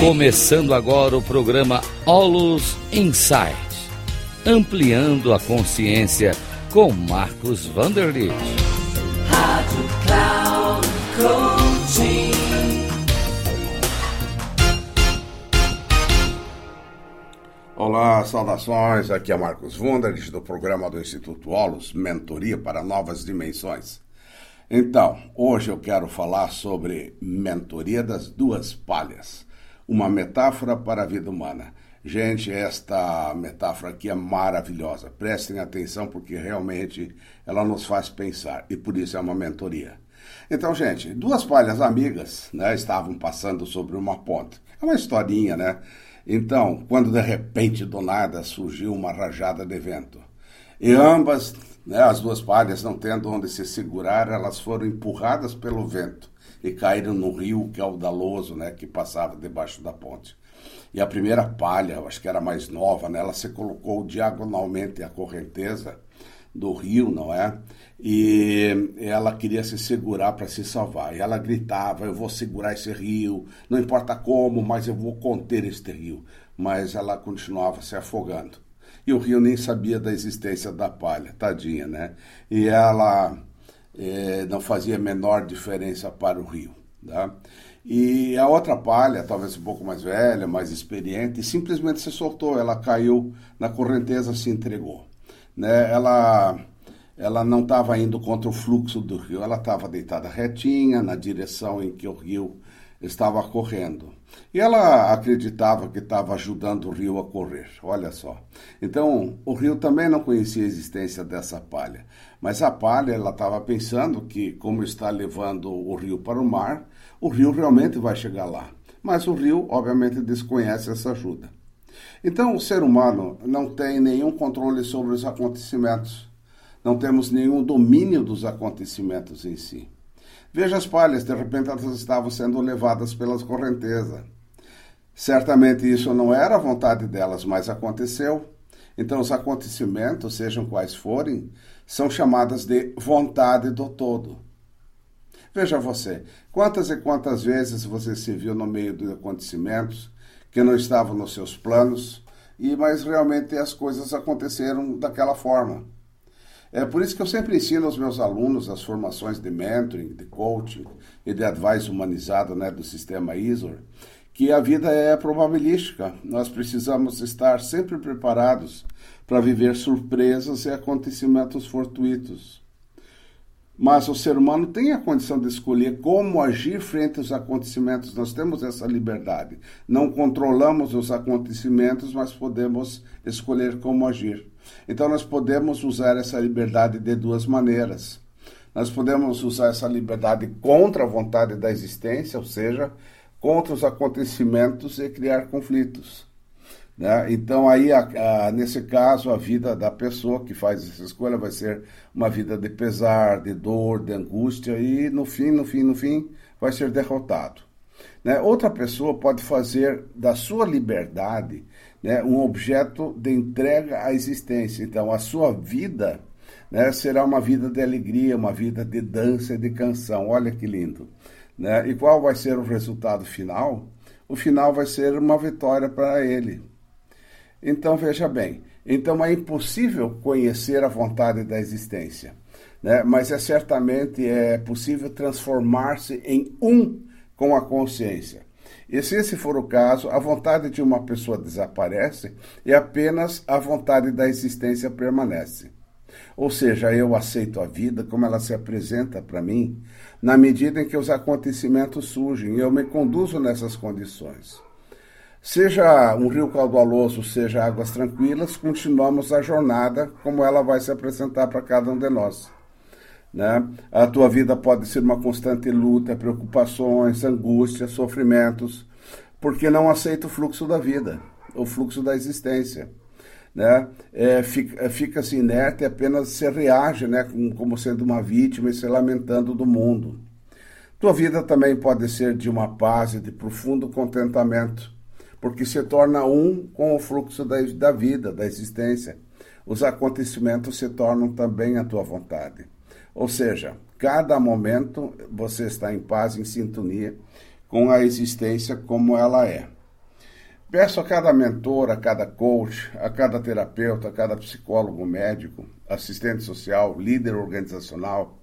Começando agora o programa Olus Insight, ampliando a consciência com Marcos Vanderlit. Rádio Cloud Coaching. Olá, saudações. Aqui é Marcos Vanderlit do programa do Instituto Olus, Mentoria para Novas Dimensões. Então, hoje eu quero falar sobre mentoria das duas palhas uma metáfora para a vida humana. Gente, esta metáfora aqui é maravilhosa. Prestem atenção porque realmente ela nos faz pensar e por isso é uma mentoria. Então, gente, duas palhas amigas né, estavam passando sobre uma ponte. É uma historinha, né? Então, quando de repente do nada surgiu uma rajada de vento e ambas, né, as duas palhas não tendo onde se segurar, elas foram empurradas pelo vento e caíram no rio caudaloso, né, que passava debaixo da ponte. E a primeira palha, acho que era mais nova, né, ela se colocou diagonalmente à correnteza do rio, não é? E ela queria se segurar para se salvar. E ela gritava: Eu vou segurar esse rio, não importa como, mas eu vou conter este rio. Mas ela continuava se afogando. E o rio nem sabia da existência da palha, tadinha, né? E ela é, não fazia menor diferença para o rio. Tá? E a outra palha, talvez um pouco mais velha, mais experiente, simplesmente se soltou, ela caiu na correnteza, se entregou. Né? Ela, ela não estava indo contra o fluxo do rio, ela estava deitada retinha na direção em que o rio estava correndo. E ela acreditava que estava ajudando o rio a correr, olha só. Então, o rio também não conhecia a existência dessa palha. Mas a palha, ela estava pensando que, como está levando o rio para o mar, o rio realmente vai chegar lá. Mas o rio, obviamente, desconhece essa ajuda. Então, o ser humano não tem nenhum controle sobre os acontecimentos. Não temos nenhum domínio dos acontecimentos em si. Veja as palhas, de repente elas estavam sendo levadas pelas correntezas. Certamente isso não era a vontade delas, mas aconteceu. Então, os acontecimentos, sejam quais forem, são chamadas de vontade do todo. Veja você, quantas e quantas vezes você se viu no meio de acontecimentos que não estavam nos seus planos, e mas realmente as coisas aconteceram daquela forma. É por isso que eu sempre ensino aos meus alunos as formações de mentoring, de coaching e de advice humanizado né, do sistema ISOR, que a vida é probabilística. Nós precisamos estar sempre preparados para viver surpresas e acontecimentos fortuitos. Mas o ser humano tem a condição de escolher como agir frente aos acontecimentos. Nós temos essa liberdade. Não controlamos os acontecimentos, mas podemos escolher como agir. Então, nós podemos usar essa liberdade de duas maneiras. Nós podemos usar essa liberdade contra a vontade da existência, ou seja, contra os acontecimentos e criar conflitos. Né? Então, aí, a, a, nesse caso, a vida da pessoa que faz essa escolha vai ser uma vida de pesar, de dor, de angústia, e no fim, no fim, no fim, vai ser derrotado. Né? Outra pessoa pode fazer da sua liberdade né, um objeto de entrega à existência. Então, a sua vida né, será uma vida de alegria, uma vida de dança e de canção. Olha que lindo. Né? E qual vai ser o resultado final? O final vai ser uma vitória para ele. Então veja bem, então é impossível conhecer a vontade da existência, né? mas é certamente é possível transformar-se em um com a consciência. E se esse for o caso, a vontade de uma pessoa desaparece e apenas a vontade da existência permanece. Ou seja, eu aceito a vida como ela se apresenta para mim, na medida em que os acontecimentos surgem e eu me conduzo nessas condições. Seja um rio caudaloso, seja águas tranquilas, continuamos a jornada como ela vai se apresentar para cada um de nós. Né? A tua vida pode ser uma constante luta, preocupações, angústias, sofrimentos, porque não aceita o fluxo da vida, o fluxo da existência. Né? É, fica, fica-se inerte e apenas se reage né, como sendo uma vítima e se lamentando do mundo. Tua vida também pode ser de uma paz e de profundo contentamento porque se torna um com o fluxo da, da vida, da existência. Os acontecimentos se tornam também a tua vontade. Ou seja, cada momento você está em paz, em sintonia com a existência como ela é. Peço a cada mentor, a cada coach, a cada terapeuta, a cada psicólogo médico, assistente social, líder organizacional,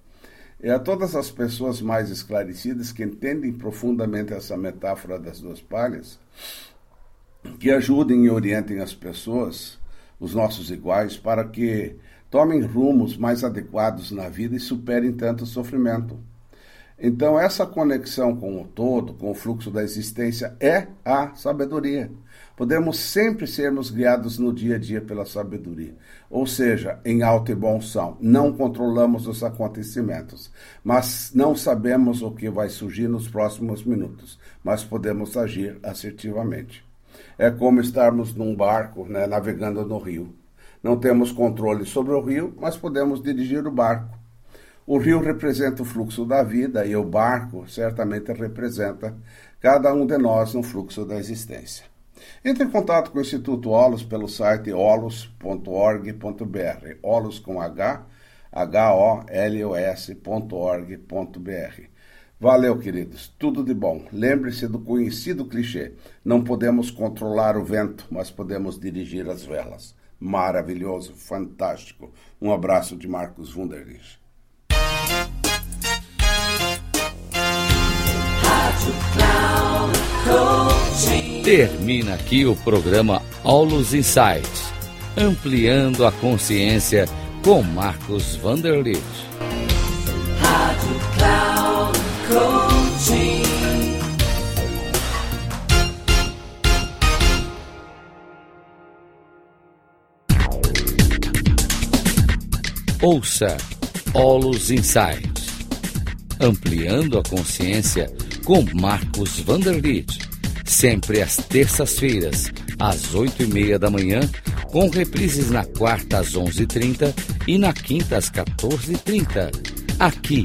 e a todas as pessoas mais esclarecidas que entendem profundamente essa metáfora das duas palhas, que ajudem e orientem as pessoas, os nossos iguais, para que tomem rumos mais adequados na vida e superem tanto sofrimento. Então, essa conexão com o todo, com o fluxo da existência, é a sabedoria. Podemos sempre sermos guiados no dia a dia pela sabedoria, ou seja, em alto e bom som. Não controlamos os acontecimentos, mas não sabemos o que vai surgir nos próximos minutos, mas podemos agir assertivamente. É como estarmos num barco né, navegando no rio. Não temos controle sobre o rio, mas podemos dirigir o barco. O rio representa o fluxo da vida e o barco certamente representa cada um de nós no fluxo da existência. Entre em contato com o Instituto Olos pelo site olos.org.br, olos com H, H-O-L-O-S.org.br. Valeu, queridos. Tudo de bom. Lembre-se do conhecido clichê: não podemos controlar o vento, mas podemos dirigir as velas. Maravilhoso, fantástico. Um abraço de Marcos Wunderlich. Termina aqui o programa Aulos Insights, ampliando a consciência com Marcos Vanderlit. Rádio Cloud. Ouça Olus Insights, ampliando a consciência com Marcos Vanderlit, sempre às terças-feiras, às oito e meia da manhã, com reprises na quarta às onze e trinta e na quinta às quatorze e trinta, aqui